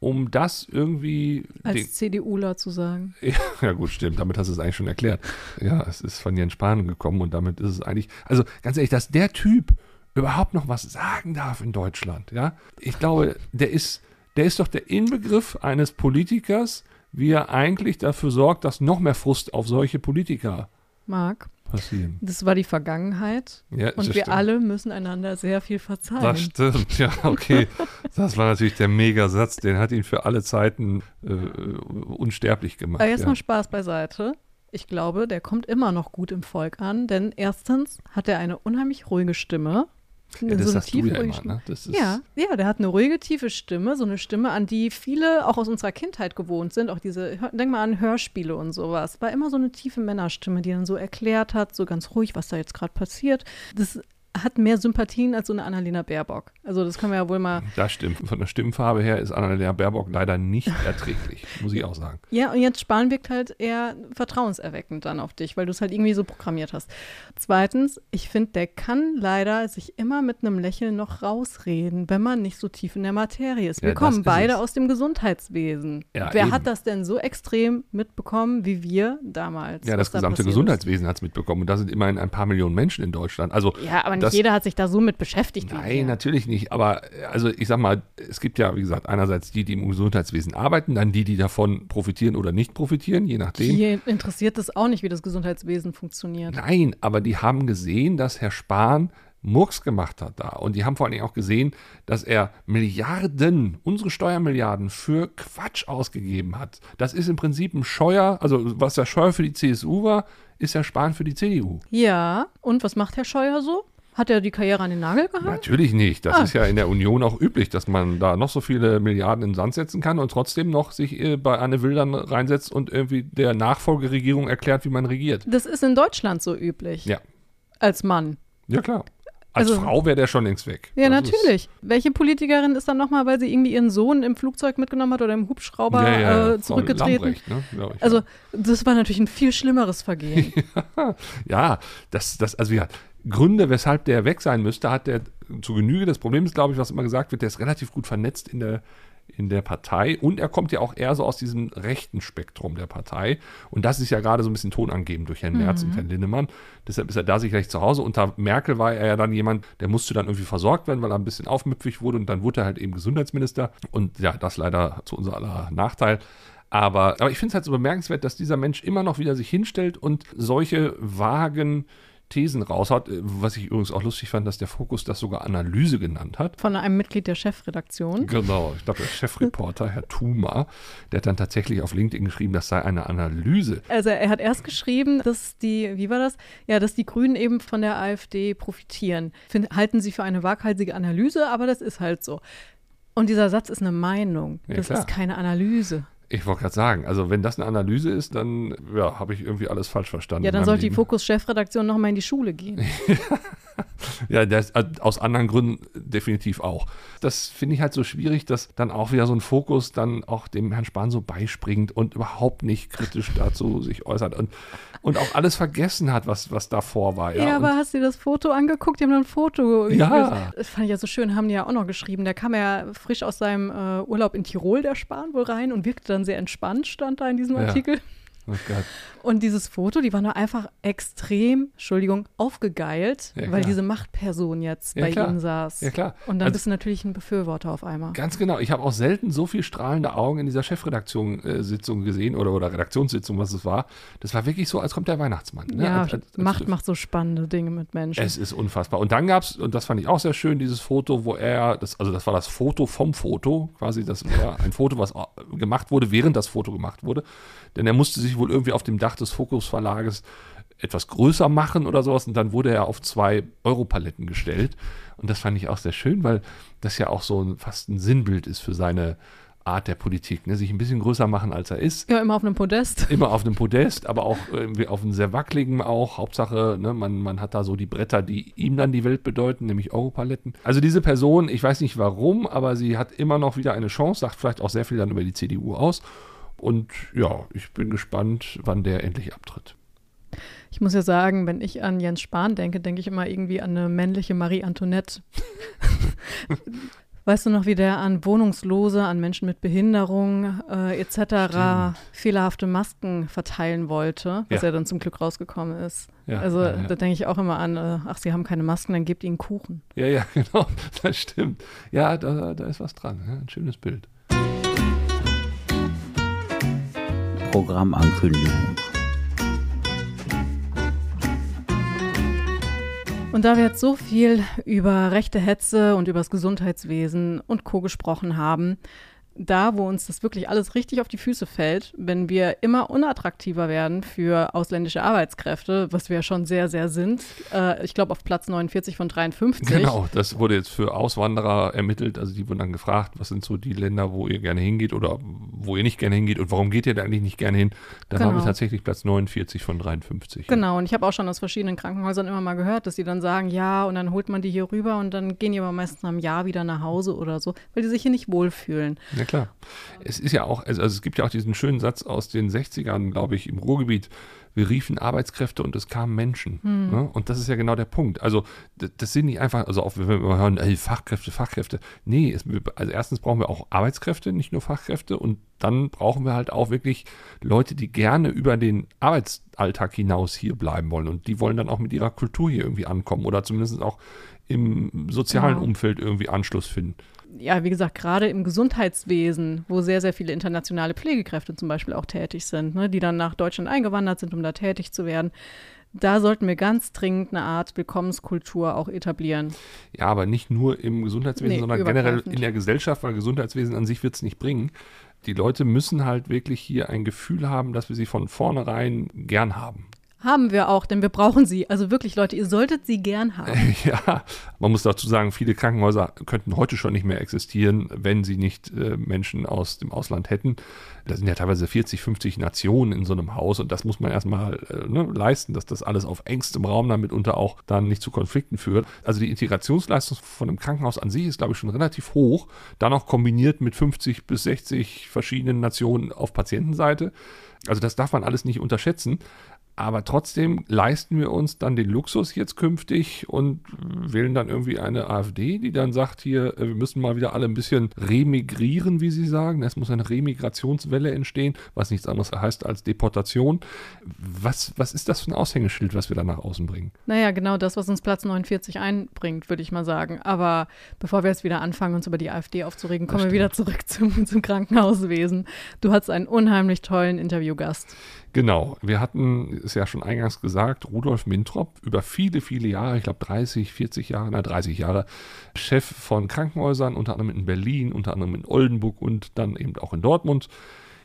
um das irgendwie Als CDUler zu sagen. (laughs) ja, ja, gut, stimmt. Damit hast du es eigentlich schon erklärt. Ja, es ist von Jens Spahn gekommen und damit ist es eigentlich, also ganz ehrlich, dass der Typ überhaupt noch was sagen darf in Deutschland, ja. Ich glaube, der ist, der ist doch der Inbegriff eines Politikers, wie er eigentlich dafür sorgt, dass noch mehr Frust auf solche Politiker Marc, passieren. das war die Vergangenheit Ja, und wir stimmt. alle müssen einander sehr viel verzeihen. Das stimmt, ja, okay. Das war natürlich der Megasatz, den hat ihn für alle Zeiten äh, unsterblich gemacht. Aber jetzt ja. mal Spaß beiseite. Ich glaube, der kommt immer noch gut im Volk an, denn erstens hat er eine unheimlich ruhige Stimme. Ja, das so sagst du ja immer, ne? Ja, ja, der hat eine ruhige, tiefe Stimme, so eine Stimme, an die viele auch aus unserer Kindheit gewohnt sind. Auch diese, hör- denk mal an Hörspiele und sowas. War immer so eine tiefe Männerstimme, die dann so erklärt hat, so ganz ruhig, was da jetzt gerade passiert. Das hat mehr Sympathien als so eine Annalena Baerbock. Also das können wir ja wohl mal. Das stimmt. Von der Stimmfarbe her ist Annalena Baerbock leider nicht (laughs) erträglich, muss ich auch sagen. Ja, und jetzt Spahn wirkt halt eher vertrauenserweckend dann auf dich, weil du es halt irgendwie so programmiert hast. Zweitens, ich finde, der kann leider sich immer mit einem Lächeln noch rausreden, wenn man nicht so tief in der Materie ist. Wir Ja, kommen ist beide es. aus dem Gesundheitswesen. Ja, Wer eben. hat das denn so extrem mitbekommen wie wir damals? Ja, das da gesamte Gesundheitswesen hat es mitbekommen. Und da sind immerhin ein paar Millionen Menschen in Deutschland. Also. Ja, aber nicht das- jeder hat sich da so mit beschäftigt. Nein, natürlich nicht. Aber äh, also ich sag mal, es gibt ja, wie gesagt, einerseits die, die im Gesundheitswesen arbeiten, dann die, die davon profitieren oder nicht profitieren, je nachdem. Hier interessiert es auch nicht, wie das Gesundheitswesen funktioniert. Nein, aber die haben gesehen, dass Herr Spahn Murks gemacht hat da. Und die haben vor allen Dingen auch gesehen, dass er Milliarden, unsere Steuermilliarden, für Quatsch ausgegeben hat. Das ist im Prinzip ein Scheuer, also was der Scheuer für die CSU war, ist Herr Spahn für die CDU. Ja, und was macht Herr Scheuer so? Hat er die Karriere an den Nagel gehangen? Natürlich nicht. Das Ah. ist ja in der Union auch üblich, dass man da noch so viele Milliarden in den Sand setzen kann und trotzdem noch sich äh, bei Anne Wildern reinsetzt und irgendwie der Nachfolgeregierung erklärt, wie man regiert. Das ist in Deutschland so üblich. Ja. Als Mann. Ja, klar. Als Also- Frau wäre der schon längst weg. Ja, Das natürlich. Welche Politikerin ist dann nochmal, weil sie irgendwie ihren Sohn im Flugzeug mitgenommen hat oder im Hubschrauber ja, ja, äh, zurückgetreten? Ne, ich, Also, das war natürlich ein viel schlimmeres (laughs) Vergehen. Ja, das, das, also ja, Gründe, weshalb der weg sein müsste, hat der zu Genüge. Das Problem ist, glaube ich, was immer gesagt wird, der ist relativ gut vernetzt in der, in der Partei und er kommt ja auch eher so aus diesem rechten Spektrum der Partei. Und das ist ja gerade so ein bisschen tonangebend durch Herrn Merz und Herrn Linnemann. Deshalb ist er da sicherlich zu Hause. Unter Merkel war er ja dann jemand, der musste dann irgendwie versorgt werden, weil er ein bisschen aufmüpfig wurde und dann wurde er halt eben Gesundheitsminister. Und ja, das leider zu unser aller Nachteil. Aber, aber ich finde es halt so bemerkenswert, dass dieser Mensch immer noch wieder sich hinstellt und solche vagen Thesen raushaut. Äh, Was ich übrigens auch lustig fand, dass der Fokus das sogar Analyse genannt hat. Von einem Mitglied der Chefredaktion. Genau, ich glaube, der Chefreporter, Herr Thuma, der hat dann tatsächlich auf LinkedIn geschrieben, das sei eine Analyse. Also er hat erst geschrieben, dass die, wie war das? Ja, dass die Grünen eben von der AfD profitieren. Find, halten sie für eine waghalsige Analyse, aber das ist halt so. Und dieser Satz ist eine Meinung. Ja, das klar. ist keine Analyse. Ich wollte gerade sagen, also wenn das eine Analyse ist, dann ja, habe ich irgendwie alles falsch verstanden. Ja, dann sollte die Leben. Fokus-Chefredaktion nochmal in die Schule gehen. (laughs) Ja, das, äh, aus anderen Gründen definitiv auch. Das finde ich halt so schwierig, dass dann auch wieder so ein Fokus dann auch dem Herrn Spahn so beispringt und überhaupt nicht kritisch dazu sich äußert und, und auch alles vergessen hat, was, was davor war. Ja, Ja, aber hast du dir das Foto angeguckt? Die haben dann ein Foto. Ja. Das fand ich ja so schön, haben die ja auch noch geschrieben. Der kam ja frisch aus seinem äh, Urlaub in Tirol, der Spahn, wohl rein und wirkte dann sehr entspannt, stand da in diesem. Artikel. Oh Gott. Und dieses Foto, die war nur einfach extrem, Entschuldigung, aufgegeilt, Ja, weil diese Machtperson jetzt Ja, bei klar. ihnen saß. Ja, klar. Und dann Also- bist du natürlich ein Befürworter auf einmal. Ganz genau. Ich habe auch selten so viel strahlende Augen in dieser Chefredaktion-Sitzung gesehen oder, oder Redaktionssitzung, was es war. Das war wirklich so, als kommt der Weihnachtsmann. Ne? Ja, als, als, als Macht macht so spannende Dinge mit Menschen. Es ist unfassbar. Und dann gab es, und das fand ich auch sehr schön, dieses Foto, wo er, das, also das war das Foto vom Foto, quasi das war ein Foto, was gemacht wurde, während das Foto gemacht wurde. Denn er musste sich wohl irgendwie auf dem Dach des Fokus Verlages etwas größer machen oder sowas. Und dann wurde er auf zwei Europaletten gestellt. Und das fand ich auch sehr schön, weil das ja auch so ein, fast ein Sinnbild ist für seine Art der Politik. Ne? Sich ein bisschen größer machen, als er ist ja, immer auf einem Podest. immer auf einem Podest, aber auch irgendwie auf einem sehr wackeligen auch. Hauptsache, ne, man, man hat da so die Bretter, die ihm dann die Welt bedeuten, nämlich Europaletten. Also diese Person, ich weiß nicht warum, aber sie hat immer noch wieder eine Chance, sagt vielleicht auch sehr viel dann über die CDU aus. Und ja, ich bin gespannt, wann der endlich abtritt. Ich muss ja sagen, wenn ich an Jens Spahn denke, denke ich immer irgendwie an eine männliche Marie Antoinette. (laughs) Weißt du noch, wie der an Wohnungslose, an Menschen mit Behinderung äh, etc. fehlerhafte Masken verteilen wollte, was Ja. ja dann zum Glück rausgekommen ist. Ja, also ja, da denke ich auch immer an, äh, ach, sie haben keine Masken, dann gebt ihnen Kuchen. Ja, ja, (laughs) genau, das stimmt. Ja, da, da ist was dran. Ein schönes Bild. Programmankündigung. Und da wir jetzt so viel über rechte Hetze und über das Gesundheitswesen und Co. gesprochen haben, da, wo uns das wirklich alles richtig auf die Füße fällt, wenn wir immer unattraktiver werden für ausländische Arbeitskräfte, was wir ja schon sehr, sehr sind. Äh, ich glaube auf Platz 49 von 53. Genau, das wurde jetzt für Auswanderer ermittelt. Also die wurden dann gefragt, was sind so die Länder, wo ihr gerne hingeht oder wo ihr nicht gerne hingeht und warum geht ihr da eigentlich nicht gerne hin? Da Genau. wir tatsächlich Platz 49 von 53. Genau, und ich habe auch schon aus verschiedenen Krankenhäusern immer mal gehört, dass die dann sagen, ja, und dann holt man die hier rüber und dann gehen die aber meistens einem Jahr wieder nach Hause oder so, weil die sich hier nicht wohlfühlen. Ja klar. Es ist ja auch, also, also es gibt ja auch diesen schönen Satz aus den 60ern, glaube ich, im Ruhrgebiet. Wir riefen Arbeitskräfte und es kamen Menschen. Ne? Und das ist ja genau der Punkt. Also d- das sind nicht einfach, also auch wenn wir hören, ey, Fachkräfte, Fachkräfte. Nee, es, also erstens brauchen wir auch Arbeitskräfte, nicht nur Fachkräfte. Und dann brauchen wir halt auch wirklich Leute, die gerne über den Arbeitsalltag hinaus hier bleiben wollen. Und die wollen dann auch mit ihrer Kultur hier irgendwie ankommen oder zumindest auch im sozialen Genau. Umfeld irgendwie Anschluss finden. Ja, wie gesagt, gerade im Gesundheitswesen, wo sehr, sehr viele internationale Pflegekräfte zum Beispiel auch tätig sind, ne, die dann nach Deutschland eingewandert sind, um da tätig zu werden. Da sollten wir ganz dringend eine Art Willkommenskultur auch etablieren. Ja, aber nicht nur im Gesundheitswesen, Nee, sondern generell in der Gesellschaft, weil Gesundheitswesen an sich wird es nicht bringen. Die Leute müssen halt wirklich hier ein Gefühl haben, dass wir sie von vornherein gern haben. Haben wir auch, denn wir brauchen sie. Also wirklich, Leute, ihr solltet sie gern haben. (laughs) Ja, man muss dazu sagen, viele Krankenhäuser könnten heute schon nicht mehr existieren, wenn sie nicht äh, Menschen aus dem Ausland hätten. Da sind ja teilweise 40, 50 Nationen in so einem Haus und das muss man erstmal äh, ne, leisten, dass das alles auf engstem Raum dann mitunter auch dann nicht zu Konflikten führt. Also die Integrationsleistung von einem Krankenhaus an sich ist, glaube ich, schon relativ hoch. Dann auch kombiniert mit 50 bis 60 verschiedenen Nationen auf Patientenseite. Also das darf man alles nicht unterschätzen. Aber trotzdem leisten wir uns dann den Luxus jetzt künftig und wählen dann irgendwie eine AfD, die dann sagt hier, äh, wir müssen mal wieder alle ein bisschen remigrieren, wie sie sagen. Es muss eine Remigrationswelle entstehen, was nichts anderes heißt als Deportation. Was, was ist das für ein Aushängeschild, was wir da nach außen bringen? Naja, genau das, was uns Platz 49 einbringt, würde ich mal sagen. Aber bevor wir jetzt wieder anfangen, uns über die AfD aufzuregen, kommen wir wieder zurück (laughs) zum, zum Krankenhauswesen. Du hattest einen unheimlich tollen Interviewgast. Genau, wir hatten, ist ja schon eingangs gesagt, Rudolf Mintrop über viele, viele Jahre, ich glaube 30, 40 Jahre, na 30 Jahre, Chef von Krankenhäusern, unter anderem in Berlin, unter anderem in Oldenburg und dann eben auch in Dortmund.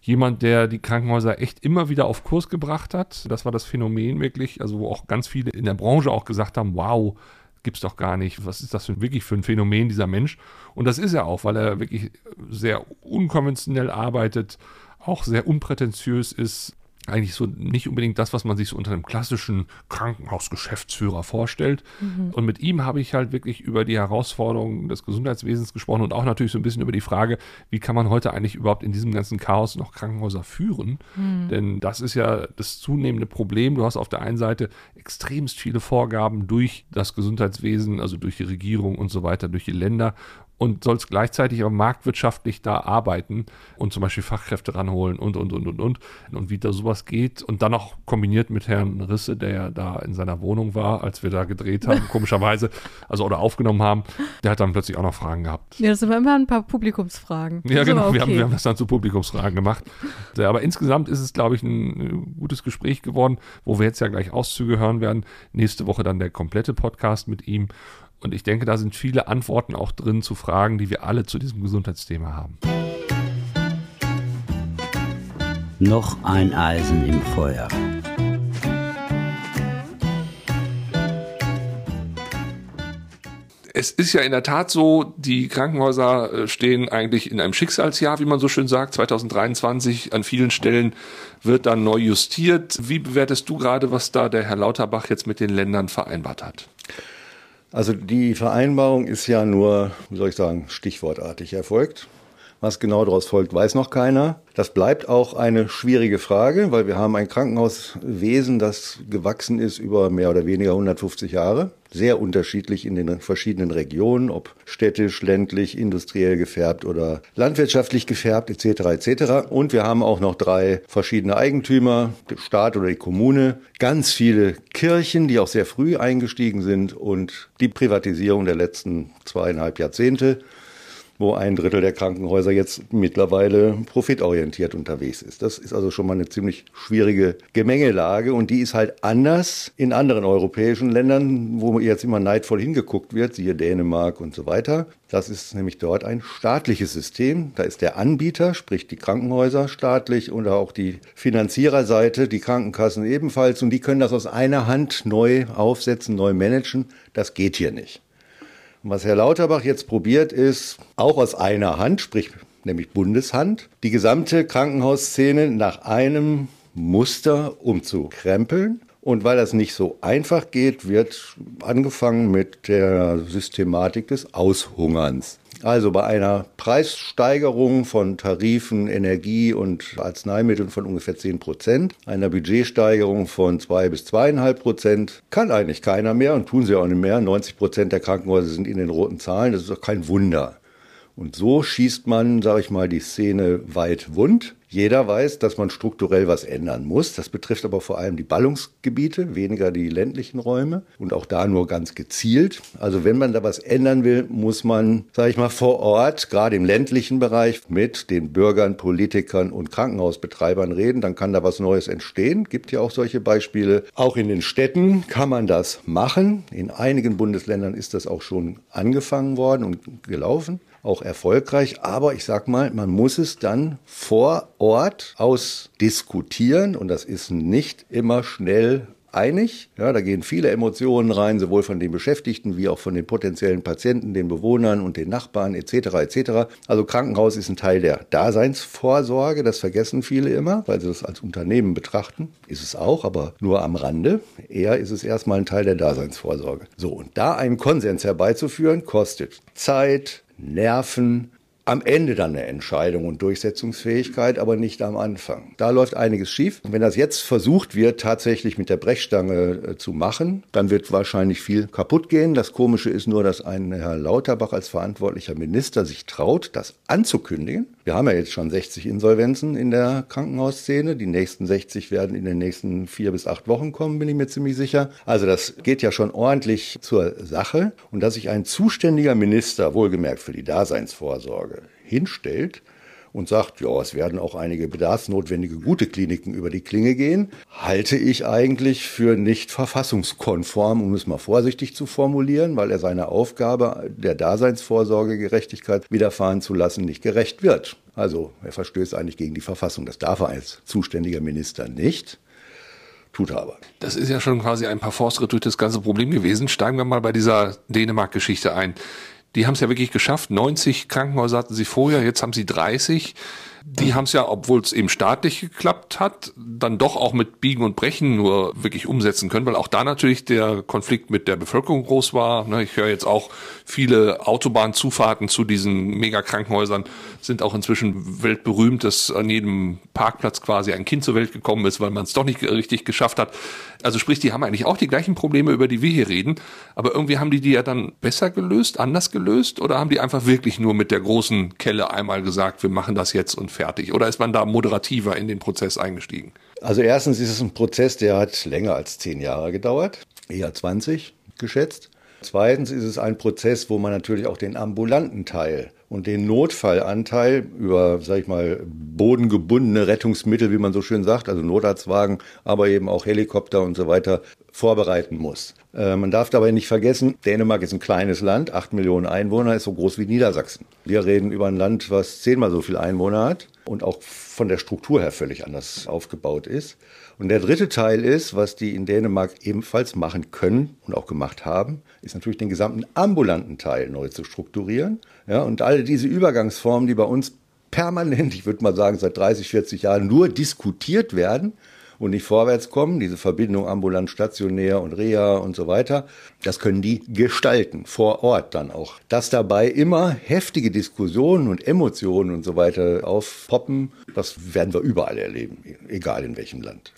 Jemand, der die Krankenhäuser echt immer wieder auf Kurs gebracht hat. Das war das Phänomen wirklich, also wo auch ganz viele in der Branche auch gesagt haben, wow, gibt's doch gar nicht. Was ist das für, wirklich für ein Phänomen, dieser Mensch? Und das ist er auch, weil er wirklich sehr unkonventionell arbeitet, auch sehr unprätentiös ist, eigentlich so nicht unbedingt das, was man sich so unter einem klassischen Krankenhausgeschäftsführer vorstellt. Mhm. Und mit ihm habe ich halt wirklich über die Herausforderungen des Gesundheitswesens gesprochen und auch natürlich so ein bisschen über die Frage, wie kann man heute eigentlich überhaupt in diesem ganzen Chaos noch Krankenhäuser führen? Mhm. Denn das ist ja das zunehmende Problem. Du hast auf der einen Seite extremst viele Vorgaben durch das Gesundheitswesen, also durch die Regierung und so weiter, durch die Länder und sollst gleichzeitig aber marktwirtschaftlich da arbeiten und zum Beispiel Fachkräfte ranholen und, und, und, und, und. Und wie da sowas geht und dann noch kombiniert mit Herrn Risse, der ja da in seiner Wohnung war, als wir da gedreht haben, (laughs) komischerweise, also oder aufgenommen haben, der hat dann plötzlich auch noch Fragen gehabt. Ja, das sind immer ein paar Publikumsfragen. Ja, genau, okay. wir, haben, wir haben das dann zu Publikumsfragen gemacht. Aber insgesamt ist es, glaube ich, ein gutes Gespräch geworden, wo wir jetzt ja gleich Auszüge hören werden. Nächste Woche dann der komplette Podcast mit ihm. Und ich denke, da sind viele Antworten auch drin zu Fragen, die wir alle zu diesem Gesundheitsthema haben. Noch ein Eisen im Feuer. Es ist ja in der Tat so, die Krankenhäuser äh, stehen eigentlich in einem Schicksalsjahr, wie man so schön sagt. 2023 an vielen Stellen wird dann neu justiert. Wie bewertest du gerade, was da der Herr Lauterbach jetzt mit den Ländern vereinbart hat? Also die Vereinbarung ist ja nur, wie soll ich sagen, stichwortartig erfolgt. Was genau daraus folgt, weiß noch keiner. Das bleibt auch eine schwierige Frage, weil wir haben ein Krankenhauswesen, das gewachsen ist über mehr oder weniger 150 Jahre. Sehr unterschiedlich in den verschiedenen Regionen, ob städtisch, ländlich, industriell gefärbt oder landwirtschaftlich gefärbt etc. etc. Und wir haben auch noch drei verschiedene Eigentümer, der Staat oder die Kommune, ganz viele Kirchen, die auch sehr früh eingestiegen sind und die Privatisierung der letzten zweieinhalb Jahrzehnte wo ein Drittel der Krankenhäuser jetzt mittlerweile profitorientiert unterwegs ist. Das ist also schon mal eine ziemlich schwierige Gemengelage und die ist halt anders in anderen europäischen Ländern, wo jetzt immer neidvoll hingeguckt wird, siehe Dänemark und so weiter. Das ist nämlich dort ein staatliches System. Da ist der Anbieter, sprich die Krankenhäuser staatlich und auch die Finanziererseite, die Krankenkassen ebenfalls und die können das aus einer Hand neu aufsetzen, neu managen. Das geht hier nicht. Und was Herr Lauterbach jetzt probiert, ist auch aus einer Hand, sprich nämlich Bundeshand, die gesamte Krankenhausszene nach einem Muster umzukrempeln. Und weil das nicht so einfach geht, wird angefangen mit der Systematik des Aushungerns. Also bei einer Preissteigerung von Tarifen, Energie und Arzneimitteln von ungefähr 10 Prozent, einer Budgetsteigerung von 2 bis 2,5 Prozent, kann eigentlich keiner mehr und tun sie auch nicht mehr. 90 Prozent der Krankenhäuser sind in den roten Zahlen, das ist doch kein Wunder. Und so schießt man, sage ich mal, die Szene weit wund. Jeder weiß, dass man strukturell was ändern muss. Das betrifft aber vor allem die Ballungsgebiete, weniger die ländlichen Räume und auch da nur ganz gezielt. Also wenn man da was ändern will, muss man, sage ich mal, vor Ort, gerade im ländlichen Bereich, mit den Bürgern, Politikern und Krankenhausbetreibern reden. Dann kann da was Neues entstehen. Gibt ja auch solche Beispiele. Auch in den Städten kann man das machen. In einigen Bundesländern ist das auch schon angefangen worden und gelaufen auch erfolgreich. Aber ich sag mal, man muss es dann vor Ort ausdiskutieren und das ist nicht immer schnell einig. Ja, da gehen viele Emotionen rein, sowohl von den Beschäftigten wie auch von den potenziellen Patienten, den Bewohnern und den Nachbarn etc. etc. Also Krankenhaus ist ein Teil der Daseinsvorsorge, das vergessen viele immer, weil sie das als Unternehmen betrachten. Ist es auch, aber nur am Rande. Eher ist es erstmal ein Teil der Daseinsvorsorge. So, und da einen Konsens herbeizuführen, kostet Zeit, Nerven, am Ende dann eine Entscheidung und Durchsetzungsfähigkeit, aber nicht am Anfang. Da läuft einiges schief. Und wenn das jetzt versucht wird, tatsächlich mit der Brechstange äh, zu machen, dann wird wahrscheinlich viel kaputt gehen. Das Komische ist nur, dass ein Herr Lauterbach als verantwortlicher Minister sich traut, das anzukündigen. Wir haben ja jetzt schon 60 Insolvenzen in der Krankenhausszene. Die nächsten 60 werden in den nächsten vier bis acht Wochen kommen, bin ich mir ziemlich sicher. Also das geht ja schon ordentlich zur Sache. Und dass sich ein zuständiger Minister, wohlgemerkt für die Daseinsvorsorge, hinstellt und sagt, ja, es werden auch einige bedarfsnotwendige gute Kliniken über die Klinge gehen, halte ich eigentlich für nicht verfassungskonform, um es mal vorsichtig zu formulieren, weil er seiner Aufgabe der Daseinsvorsorge Gerechtigkeit widerfahren zu lassen nicht gerecht wird. Also er verstößt eigentlich gegen die Verfassung. Das darf er als zuständiger Minister nicht. Tut er aber. Das ist ja schon quasi ein paar Forstschritt durch das ganze Problem gewesen. Steigen wir mal bei dieser Dänemark-Geschichte ein. Die haben es ja wirklich geschafft. 90 Krankenhäuser hatten sie vorher, jetzt haben sie 30. Die haben es ja, obwohl es eben staatlich geklappt hat, dann doch auch mit Biegen und Brechen nur wirklich umsetzen können, weil auch da natürlich der Konflikt mit der Bevölkerung groß war. Ne, ich höre jetzt auch viele Autobahnzufahrten zu diesen Megakrankenhäusern sind auch inzwischen weltberühmt, dass an jedem Parkplatz quasi ein Kind zur Welt gekommen ist, weil man es doch nicht richtig geschafft hat. Also sprich, die haben eigentlich auch die gleichen Probleme, über die wir hier reden, aber irgendwie haben die die ja dann besser gelöst, anders gelöst oder haben die einfach wirklich nur mit der großen Kelle einmal gesagt, wir machen das jetzt und fertig? Oder ist man da moderativer in den Prozess eingestiegen? Also erstens ist es ein Prozess, der hat länger als zehn Jahre gedauert, eher 20 geschätzt. Zweitens ist es ein Prozess, wo man natürlich auch den ambulanten Teil und den Notfallanteil über, sag ich mal, bodengebundene Rettungsmittel, wie man so schön sagt, also Notarztwagen, aber eben auch Helikopter und so weiter, vorbereiten muss. Äh, man darf dabei nicht vergessen, Dänemark ist ein kleines Land, acht Millionen Einwohner, ist so groß wie Niedersachsen. Wir reden über ein Land, was zehnmal so viele Einwohner hat und auch von der Struktur her völlig anders aufgebaut ist. Und der dritte Teil ist, was die in Dänemark ebenfalls machen können und auch gemacht haben, ist natürlich den gesamten ambulanten Teil neu zu strukturieren. Ja, und alle diese Übergangsformen, die bei uns permanent, (laughs) ich würde mal sagen seit 30, 40 Jahren nur diskutiert werden, und nicht vorwärts kommen, diese Verbindung ambulant, stationär und Reha und so weiter, das können die gestalten, vor Ort dann auch. Dass dabei immer heftige Diskussionen und Emotionen und so weiter aufpoppen, das werden wir überall erleben, egal in welchem Land.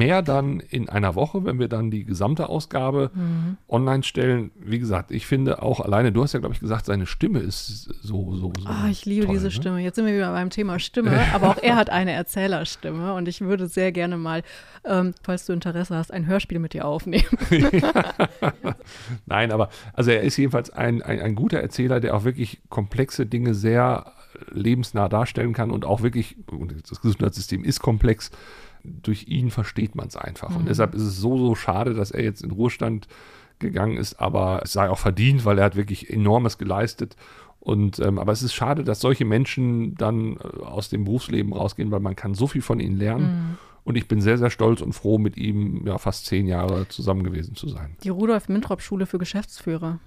Mehr dann in einer Woche, wenn wir dann die gesamte Ausgabe mhm. online stellen. Wie gesagt, ich finde auch alleine, du hast ja, glaube ich, gesagt, seine Stimme ist so, so, so. Oh, ich liebe toll, diese ne? Stimme. Jetzt sind wir wieder beim Thema Stimme, (laughs) aber auch er hat eine Erzählerstimme und ich würde sehr gerne mal, ähm, falls du Interesse hast, ein Hörspiel mit dir aufnehmen. (laughs) (laughs) Nein, aber also er ist jedenfalls ein, ein, ein guter Erzähler, der auch wirklich komplexe Dinge sehr lebensnah darstellen kann und auch wirklich, das Gesundheitssystem ist komplex, durch ihn versteht man es einfach. Mhm. Und deshalb ist es so, so schade, dass er jetzt in Ruhestand gegangen ist, aber es sei auch verdient, weil er hat wirklich enormes geleistet. Und ähm, aber es ist schade, dass solche Menschen dann äh, aus dem Berufsleben rausgehen, weil man kann so viel von ihnen lernen. Mhm. Und ich bin sehr, sehr stolz und froh, mit ihm ja fast zehn Jahre zusammen gewesen zu sein. Die Rudolf-Mintrop-Schule für Geschäftsführer.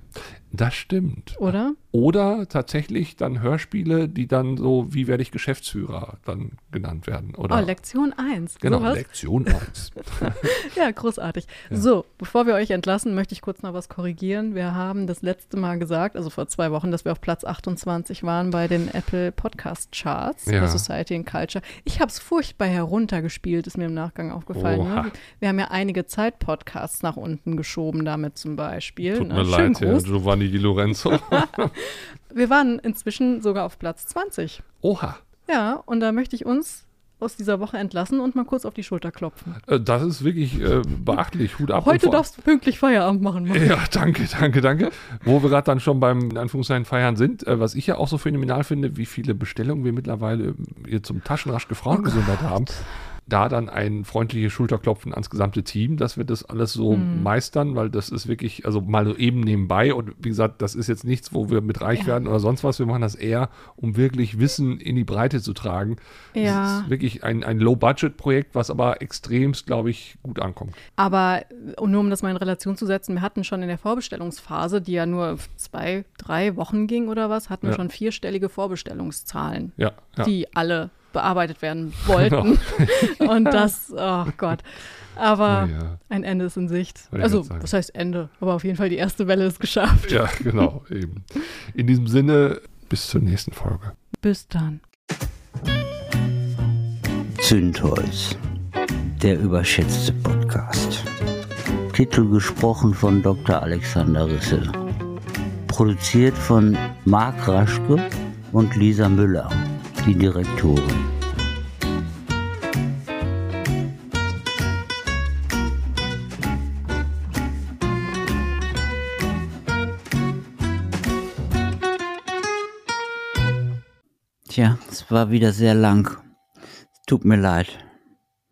Das stimmt. Oder? Oder tatsächlich dann Hörspiele, die dann so, wie werde ich Geschäftsführer dann genannt werden. Oder? Oh, Lektion 1. Genau, Sowas? Lektion 1. (laughs) ja, großartig. Ja. So, bevor wir euch entlassen, möchte ich kurz noch was korrigieren. Wir haben das letzte Mal gesagt, also vor zwei Wochen, dass wir auf Platz 28 waren bei den Apple Podcast Charts, Ja. Society and Culture. Ich habe es furchtbar heruntergespielt, ist mir im Nachgang aufgefallen. Ne? Wir haben ja einige Zeit-Podcasts nach unten geschoben, damit zum Beispiel. Tut ne? mir Schönen leid, Gruß. Giovanni Di Lorenzo. (laughs) Wir waren inzwischen sogar auf Platz 20. Oha. Ja, und da möchte ich uns aus dieser Woche entlassen und mal kurz auf die Schulter klopfen. Äh, Das ist wirklich äh, beachtlich. Hut ab. Heute darfst du pünktlich Feierabend machen. Mann. Ja, danke, danke, danke. Wo wir gerade dann schon beim, in Anführungszeichen, Feiern sind, äh, was ich ja auch so phänomenal finde, wie viele Bestellungen wir mittlerweile äh, hier zum Taschenraschke Frauengesundheit haben. Da dann ein freundliches Schulterklopfen ans gesamte Team, dass wir das alles so meistern, weil das ist wirklich, also mal so eben nebenbei und wie gesagt, das ist jetzt nichts, wo wir mit reich Ja. werden oder sonst was. Wir machen das eher, um wirklich Wissen in die Breite zu tragen. Ja. Es ist wirklich ein, ein Low-Budget-Projekt, was aber extremst, glaube ich, gut ankommt. Aber nur um das mal in Relation zu setzen, wir hatten schon in der Vorbestellungsphase, die ja nur zwei, drei Wochen ging oder was, hatten wir Ja. schon vierstellige Vorbestellungszahlen, ja. die alle bearbeitet werden wollten. (laughs) Und das, oh Gott. Aber Ja. ein Ende ist in Sicht. Wollte Also, was heißt Ende? Aber auf jeden Fall die erste Welle ist geschafft. Ja, genau, eben. In diesem Sinne, bis zur nächsten Folge. Bis dann. Zündholz, der überschätzte Podcast. Titel gesprochen von Dr. Alexander Risse. Produziert von Marc Raschke und Lisa Müller, die Direktorin. Tja, es war wieder sehr lang. Tut mir leid.